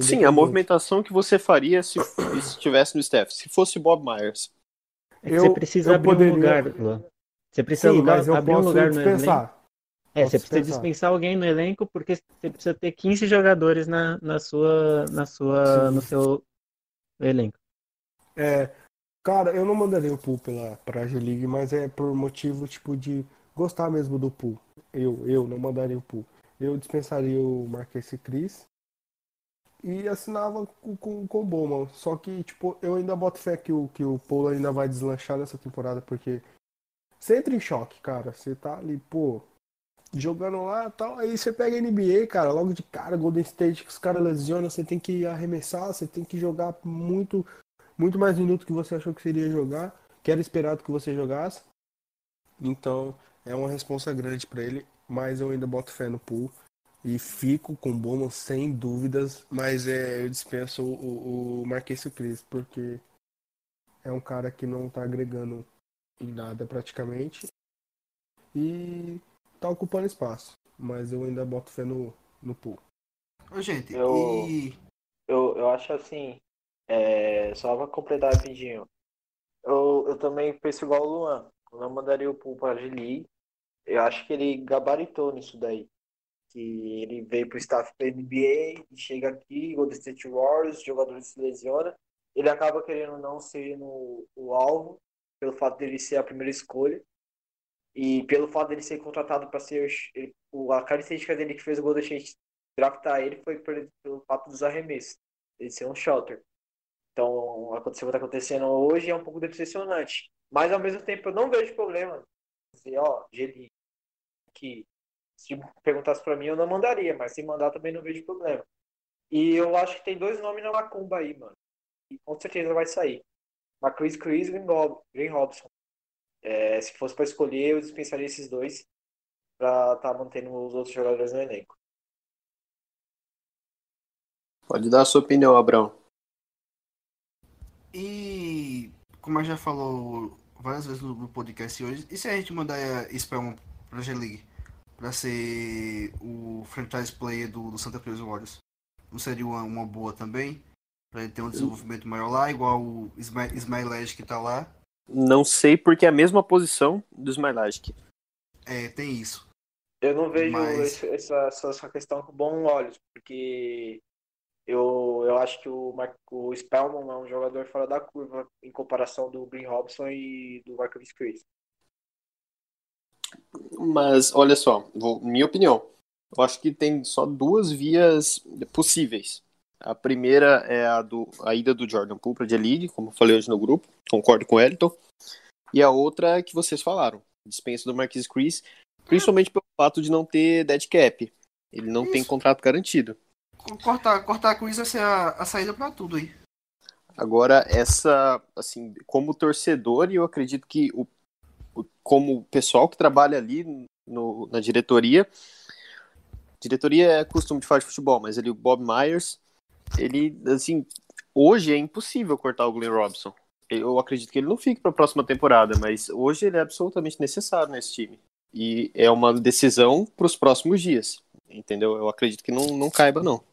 A: Sim, a movimentação que você faria se se estivesse no staff. Se fosse Bob Myers.
C: É que
D: Eu-
C: você precisa
D: eu
C: abrir um
D: poderia-
C: lugar, Luan. Você precisa
D: Sim,
C: lugar- abrir um lugar no elenco.
D: dispensar.
C: É,
D: Posso
C: você precisa
D: dispensar.
C: dispensar alguém no elenco porque você precisa ter 15 jogadores na, na sua, na sua,
D: Sim.
C: no seu elenco.
D: É, cara, eu não mandaria o Pool pela, pra G-League, mas é por motivo, tipo, de gostar mesmo do Pool. Eu, eu não mandaria o Pool. Eu dispensaria o Marquês Cris e assinava com, com, com o Bowman. Só que, tipo, eu ainda boto fé que o, que o Polo ainda vai deslanchar nessa temporada, porque você entra em choque, cara. Você tá ali, pô, jogando lá tal. Aí você pega a NBA, cara, logo de cara, Golden State, que os caras lesionam, você tem que arremessar, você tem que jogar muito, muito mais minutos que você achou que seria jogar, que era esperado que você jogasse. Então, é uma responsa grande para ele, mas eu ainda boto fé no pool. E fico com o Bowman sem dúvidas, mas é, eu dispenso o, o Marquês Cris, porque é um cara que não tá agregando em nada praticamente. E tá ocupando espaço. Mas eu ainda boto fé no, no pool.
E: Ô, gente,
B: Eu-
E: e.
B: Eu, eu acho assim, é, só pra completar rapidinho. Eu, eu também penso igual o Luan. Eu não mandaria o Pool pra G-League. Eu acho que ele gabaritou nisso daí. Que ele veio pro staff da NBA, chega aqui, Golden State Warriors, os jogadores se lesionam. Ele acaba querendo não ser no, o alvo, pelo fato dele ser a primeira escolha. E pelo fato dele ser contratado para ser ele, o- a característica dele que fez o Golden State draftar ele foi pelo fato dos arremessos, ele ser um shooter. Então, aconteceu o que está acontecendo hoje é um pouco decepcionante. Mas ao mesmo tempo eu não vejo problema. Dizer, ó, Geli, que se perguntasse para mim eu não mandaria, mas se mandar também não vejo problema. E eu acho que tem dois nomes na macumba aí, mano. E com certeza vai sair. Macris Chris e Green Rob- Green Robson. É, se fosse para escolher, eu dispensaria esses dois para estar mantendo os outros jogadores no elenco.
A: Pode dar a sua opinião, Abrão.
E: E como a gente já falou várias vezes no, podcast hoje, e se a gente mandar a Spellman pra G-League pra ser o franchise player do, do Santa Cruz Warriors? Não seria uma, uma boa também? Pra ele ter um desenvolvimento maior lá, igual o Ismailage que tá lá.
A: Não sei porque é a mesma posição do Smilagic.
E: É, tem isso.
B: Eu não vejo
E: Mas-
B: esse- essa, essa, essa questão com bons olhos, porque eu, eu acho que o, Mar- o Spellman é um jogador fora da curva em comparação do Green Robson e do Marcus Chris.
A: Mas olha só, vou- minha opinião. Eu acho que tem só duas vias possíveis. A primeira é a, do, a ida do Jordan Poole para League, como eu falei hoje no grupo, concordo com o Elton. E a outra é que vocês falaram, dispensa do Marquis Chris, principalmente pelo fato de não ter dead cap. Ele não tem
E: Isso.
A: contrato garantido.
E: Co- Cortar, cortar com isso vai ser a, a saída pra tudo aí.
A: Agora, essa, assim, como torcedor, e eu acredito que o- como o pessoal que trabalha ali no- na diretoria, diretoria é costume de falar de futebol, mas ele, o Bob Myers, ele, assim, hoje é impossível cortar o Glenn Robson. Eu acredito que ele não fique para a próxima temporada, mas hoje ele é absolutamente necessário nesse time. E é uma decisão para os próximos dias, entendeu? Eu acredito que não, não caiba, não.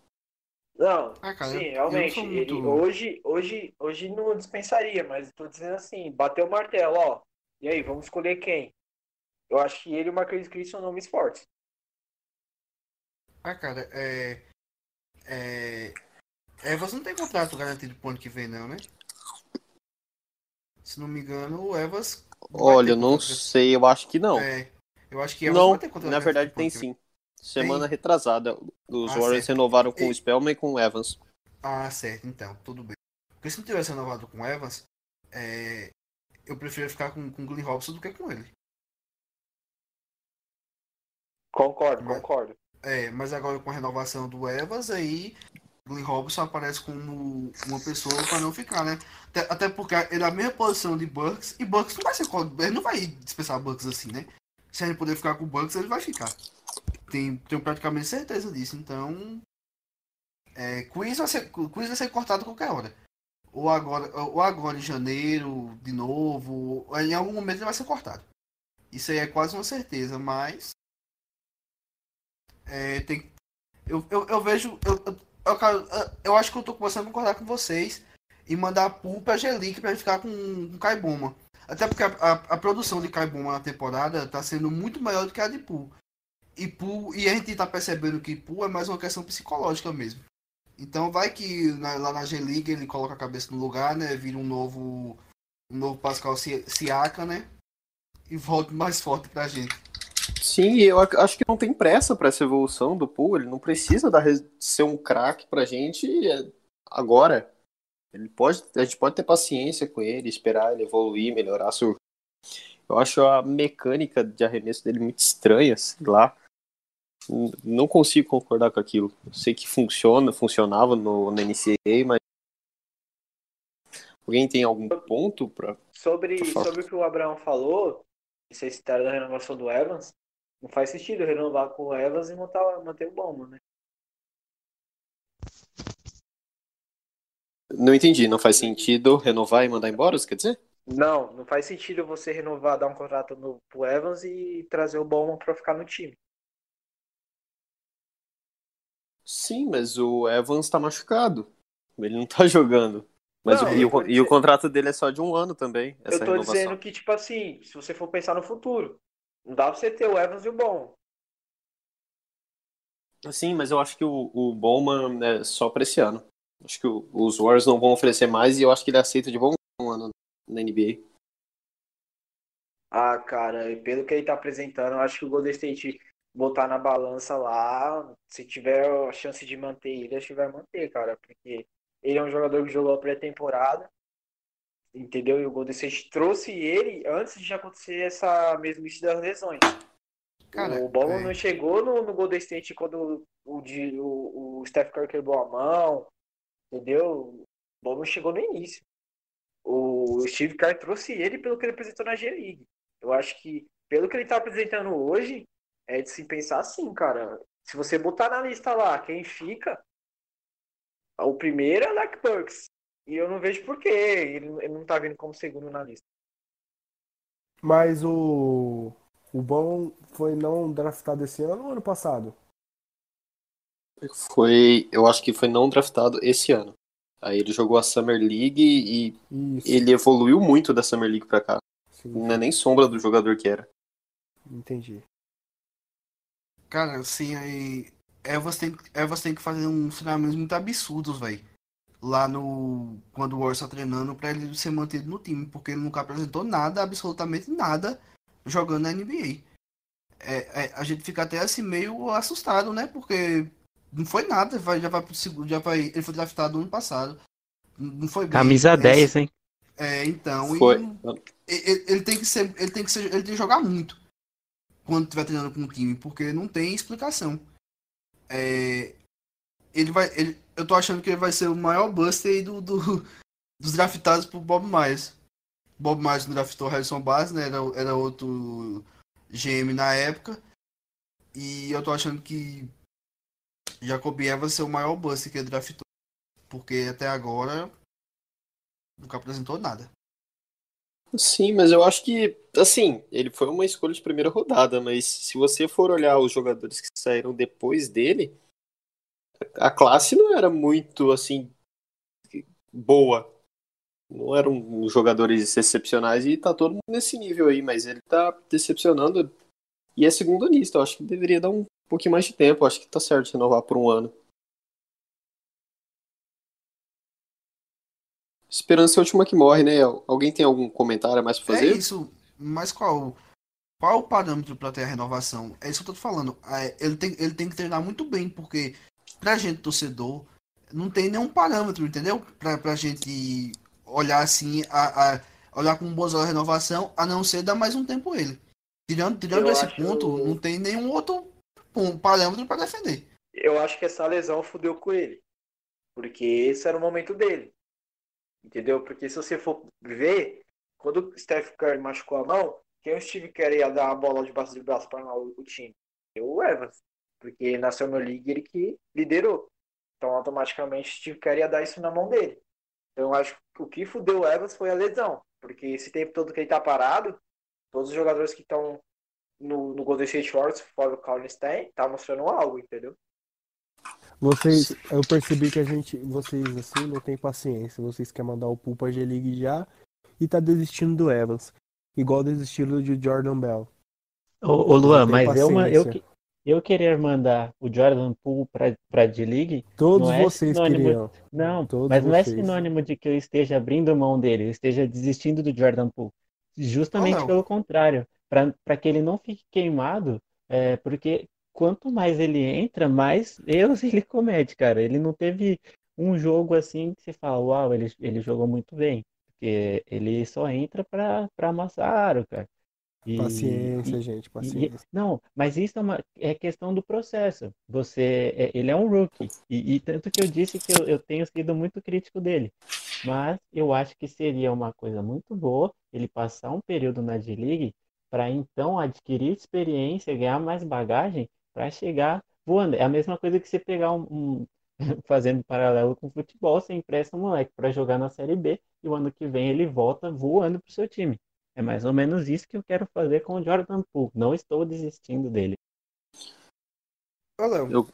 B: Não,
E: Ah, cara,
B: sim, realmente.
E: não sou
B: Ele,
E: muito-
B: hoje, hoje, hoje não dispensaria, mas estou dizendo assim, bateu o martelo, ó. E aí, vamos escolher quem? Eu acho que ele e o Marcus Chris são nomes fortes.
E: Ah, cara, é. É. É, você não tem contrato garantido pro ano que vem, não, né? Se não me engano, o Evas.
A: Olha, eu não
E: contrato-
A: sei, eu acho que não.
E: É, eu acho que Evas
A: Não,
E: vai ter contrato
A: na verdade tem sim. Semana retrasada, os
E: Ah,
A: Warriors
E: certo.
A: renovaram com
E: E-
A: o Spellman e com o Evans.
E: Ah, certo, então, tudo bem. Porque se não tivesse renovado com o Evans, é, eu prefiro ficar com, com o Glenn Robson do que com ele.
B: Concordo,
E: Mas-
B: concordo.
E: É, mas agora com a renovação do Evans, aí Glenn Robson aparece como uma pessoa para não ficar, né? Até, até porque ele é na mesma posição de Bucks, e Bucks não vai ser ele não vai dispensar Bucks assim, né? Se ele puder ficar com o Bucks, ele vai ficar. Tem, tenho praticamente certeza disso. Então, é, Quiz vai ser, Quiz vai ser cortado a qualquer hora. Ou agora, ou agora em janeiro, de novo, em algum momento ele vai ser cortado. Isso aí é quase uma certeza, mas é, tem, eu, eu, eu vejo. Eu, eu, eu, acho que eu tô começando a concordar com vocês e mandar a Pool pra Gelic pra ficar com, com Kaiboma. Até porque a, a, a produção de Kaiboma na temporada tá sendo muito maior do que a de Pool. E Pool, e a gente tá percebendo que Pool é mais uma questão psicológica mesmo. Então vai que na- lá na G-League ele coloca a cabeça no lugar, né? Vira um novo. Um novo Pascal Si- Siaka, né? E volta mais forte pra gente.
A: Sim, eu ac- acho que não tem pressa para essa evolução do Poole. Ele não precisa dar, ser um craque pra gente é, agora. Ele pode, a gente pode ter paciência com ele, esperar ele evoluir, melhorar seu. Eu acho a mecânica de arremesso dele muito estranha, sei lá. Não consigo concordar com aquilo. Sei que funciona, funcionava no, na NCAA, mas alguém tem algum ponto para
B: Sobre, sobre o que o Abraão falou, vocês citaram da renovação do Evans, não faz sentido renovar com o Evans e montar, manter o Bowman, né?
A: Não entendi, não faz sentido renovar e mandar embora, você quer dizer?
B: Não, não faz sentido você renovar, dar um contrato novo pro Evans e trazer o Bowman pra ficar no time.
A: Sim, mas o Evans tá machucado. Ele não tá jogando. Mas
B: Não,
A: o, e, o,
B: tô
A: e o contrato dele é só de um ano também,
B: Eu tô
A: renovação.
B: dizendo que, tipo assim, se você for pensar no futuro, não dá pra você ter o Evans e o Bowman.
A: Sim, mas eu acho que o, o Bowman é só pra esse ano. Acho que o- os Warriors não vão oferecer mais e eu acho que ele aceita de bom um ano na NBA.
B: Ah, cara, e pelo que ele tá apresentando, eu acho que o Golden State botar na balança lá, se tiver a chance de manter ele, acho que vai manter, cara, porque ele é um jogador que jogou a pré-temporada, entendeu? E o Golden State trouxe ele antes de acontecer essa mesmice das lesões.
E: Cara,
B: o Bowman
E: é.
B: não chegou no, no Golden State quando o, o, o Steph Curry quebrou a mão, entendeu? O Bowman chegou no início. O Steve Kerr trouxe ele pelo que ele apresentou na G-League. Eu acho que, pelo que ele tá apresentando hoje, é de se pensar assim, cara. Se você botar na lista lá quem fica, o primeiro é o Alec Burks. E eu não vejo por quê. Ele, ele não tá vindo como segundo na lista.
D: Mas o. O bom foi não draftado esse ano ou ano passado?
A: Foi, eu acho que foi não draftado esse ano. Aí ele jogou a Summer League e
D: Isso.
A: ele evoluiu muito da Summer League pra cá.
D: Sim,
A: Não é nem sombra do jogador que era.
D: entendi.
E: Cara, assim, aí. Evans tem, Evans tem que fazer uns treinamentos muito absurdos, velho. Lá no. Quando o Warriors tá treinando, pra ele ser mantido no time. Porque ele nunca apresentou nada, absolutamente nada, jogando na NBA. É, é, a gente fica até assim meio assustado, né? Porque não foi nada, vai, já vai pro segundo. Já vai, ele foi draftado ano passado. Não foi bem.
C: Camisa
E: É,
C: 10, hein?
E: É, então. e-
A: Foi.
E: ele, ele tem que ser, ele tem que ser, ele tem que jogar muito quando estiver treinando com o time, porque não tem explicação. É, ele vai, ele, eu tô achando que ele vai ser o maior buster do, do- dos draftados por Bob Myers. Bob Myers não draftou Harrison Barnes, né? Era, era outro GM na época. E eu tô achando que Jacob Evans vai ser o maior buster que ele draftou. Porque até agora nunca apresentou nada.
A: Sim, mas eu acho que, assim, ele foi uma escolha de primeira rodada, mas se você for olhar os jogadores que saíram depois dele, a classe não era muito, assim, boa. Não eram jogadores excepcionais e tá todo mundo nesse nível aí, mas ele tá decepcionando e é segundo lista. Eu acho que deveria dar um pouquinho mais de tempo. Eu acho que tá certo renovar por um ano. Esperança é a última que morre, né? Alguém tem algum comentário a mais pra
E: É
A: fazer?
E: isso, mas qual, qual o parâmetro para ter a renovação? É isso que eu tô te falando. É, ele, tem, ele tem que treinar muito bem, porque pra gente, torcedor, não tem nenhum parâmetro, entendeu? Pra, pra gente olhar assim, a, a- olhar com bons olhos a renovação, a não ser dar mais um tempo ele. Tirando, tirando
B: Eu
E: esse
B: acho-
E: ponto, não tem nenhum outro parâmetro para defender.
B: Eu acho que essa lesão fudeu com ele. Porque esse era o momento dele. Entendeu? Porque se você for ver, quando o Steph Curry machucou a mão, quem o Steve Kerr ia dar a bola de braço de braço para o, o time? O Evans. Porque na Summer League ele que liderou. Então automaticamente o Steve Kerr ia dar isso na mão dele. Então eu acho que o que fudeu o Evans foi a lesão. Porque esse tempo todo que ele tá parado, todos os jogadores que estão no, no Golden State Warriors, fora o Colin Stein, tá mostrando algo, entendeu?
D: Vocês, eu percebi que a gente, vocês assim, não tem paciência. Vocês querem mandar o Pool pra G-League já e tá desistindo do Evans. Igual desistiram de Jordan Bell.
C: Ô, ô Luan, mas eu, ma- eu,
D: paciência.
C: que- eu querer mandar o Jordan Poole pra, pra D-League,
D: Todos
C: Não é
D: vocês
C: sinônimo-
D: queriam.
C: não,
D: Todos
C: mas não é sinônimo de que eu esteja abrindo mão dele, eu esteja desistindo do Jordan Poole. Justamente
E: não.
C: pelo contrário. para que ele não fique queimado, é, porque quanto mais ele entra, mais erros ele comete, cara. Ele não teve um jogo assim que você fala, uau, ele, ele jogou muito bem. Porque ele só entra para amassar aro, cara.
D: E, paciência, e, gente, paciência.
C: E, não, mas isso é, uma, é questão do processo. Você, é, ele é um rookie. E, e, tanto que eu disse que eu, eu tenho sido muito crítico dele. Mas eu acho que seria uma coisa muito boa ele passar um período na D-League para então adquirir experiência, ganhar mais bagagem para chegar voando. É a mesma coisa que você pegar um, um fazendo paralelo com o futebol, você empresta um moleque para jogar na Série B e o ano que vem ele volta voando pro seu time. É mais ou menos isso que eu quero fazer com o Jordan Poole. Não estou desistindo dele.
E: Léo. Eu...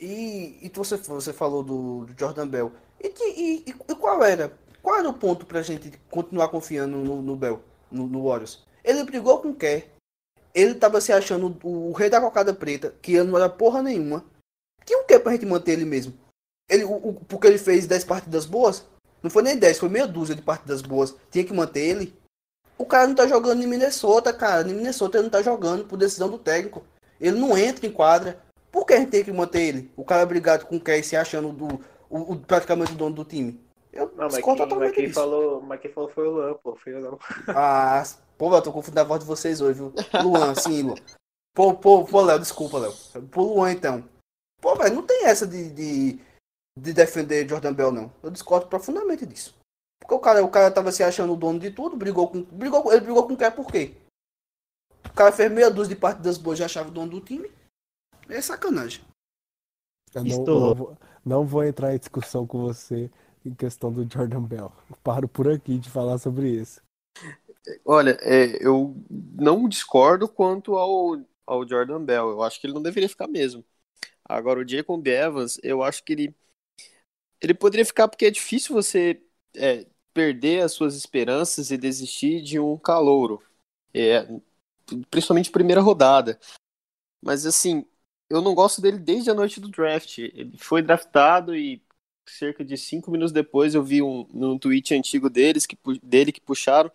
E: E, e você, você falou do, do Jordan Bell. E, e, e, qual era? Qual era o ponto pra gente continuar confiando no, no Bell, no, no Warriors? Ele brigou com o Kerr. Ele tava se achando o, o, rei da cocada preta, que não era porra nenhuma. Tinha o que pra gente manter ele mesmo? Ele, o, o, porque ele fez 10 partidas boas? Não foi nem 10, foi meia dúzia de partidas boas. Tinha que manter ele. O cara não tá jogando em Minnesota, cara. Em Minnesota ele não tá jogando por decisão do técnico. Ele não entra em quadra. Por que a gente tem que manter ele? O cara brigado com Kay se achando do, o, o, praticamente o dono do time. Eu
B: não, mas quem, mas quem falou, mas quem falou foi o Luan, pô. Foi o Luan.
E: Ah, pô, eu tô confundindo a voz de vocês hoje, viu? Luan, sim, Luan. Pô, pô, pô, Léo, desculpa, Léo. Pô, Luan, então. Pô, velho, não tem essa de, de, de defender Jordan Bell, não. Eu discordo profundamente disso. Porque o cara, o cara tava se achando o dono de tudo, brigou com. Brigou, ele brigou com o cara por quê? O cara fez meia dúzia de partidas boas e achava o dono do time. É sacanagem.
D: Eu não, não, vou, não vou entrar em discussão com você em questão do Jordan Bell. Paro por aqui de falar sobre isso.
A: Olha, é, eu não discordo quanto ao, ao Jordan Bell. Eu acho que ele não deveria ficar mesmo. Agora, o Jacob Evans, eu acho que ele, ele poderia ficar porque é difícil você é, perder as suas esperanças e desistir de um calouro. É, principalmente primeira rodada. Mas assim, eu não gosto dele desde a noite do draft. Ele foi draftado e cerca de cinco minutos depois eu vi um, um tweet antigo deles que, dele que puxaram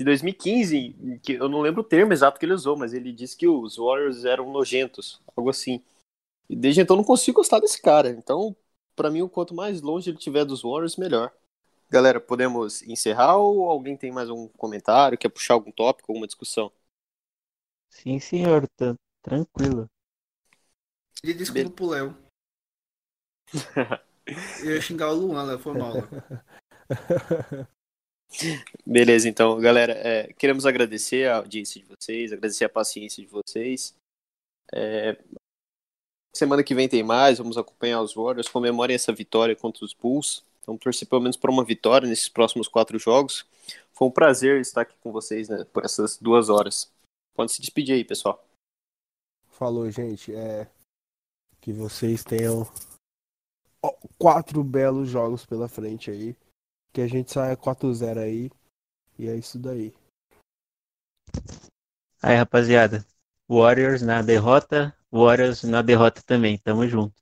A: de 2015, que eu não lembro o termo exato que ele usou, mas ele disse que os Warriors eram nojentos, algo assim. E desde então eu não consigo gostar desse cara. Então, para mim, o quanto mais longe ele tiver dos Warriors, melhor. Galera, podemos encerrar ou alguém tem mais um comentário? Quer puxar algum tópico, alguma discussão?
C: Sim, senhor, tá tranquilo.
E: Pedi desculpa Be... pro Léo. Eu ia xingar o Luan, Léo, foi mal.
A: Beleza, então, galera, é, queremos agradecer a audiência de vocês, agradecer a paciência de vocês. É, semana que vem tem mais, vamos acompanhar os Warriors, comemorem essa vitória contra os Bulls. Vamos torcer pelo menos para uma vitória nesses próximos quatro jogos. Foi um prazer estar aqui com vocês né, por essas duas horas. Pode se despedir aí, pessoal.
D: Falou, gente. É... Que vocês tenham quatro belos jogos pela frente aí. Que a gente saia 4-0 aí. E é isso daí.
C: Aí, rapaziada. Warriors na derrota, Warriors na derrota também. Tamo junto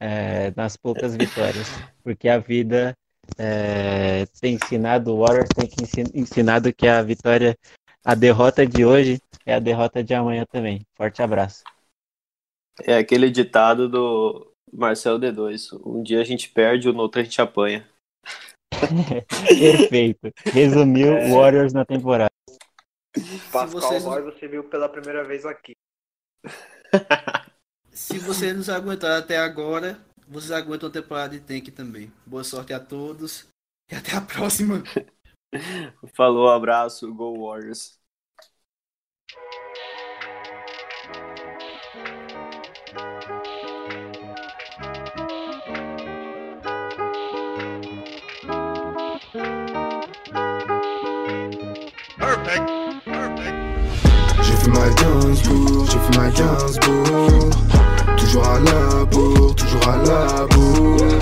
C: é, nas poucas vitórias, porque a vida é, tem ensinado, o Warriors tem que ensinado que a vitória, a derrota de hoje é a derrota de amanhã também. Forte abraço.
A: É aquele ditado do Marcelo D2, um dia a gente perde, no outro a gente apanha.
C: Perfeito. Resumiu é... Warriors na temporada.
B: Pascal vocês... você viu pela primeira vez aqui.
E: Se vocês nos aguentaram até agora, vocês aguentam a temporada de Tank também. Boa sorte a todos e até a próxima.
A: Falou, abraço, Go Warriors.
F: Ma Gainsbourg, j'ai fait ma Gainsbourg. Toujours à la bourre, toujours à la bourre.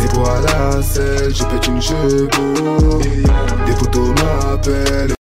F: C'est quoi la selle, je pète une chevaux Des photos m'appellent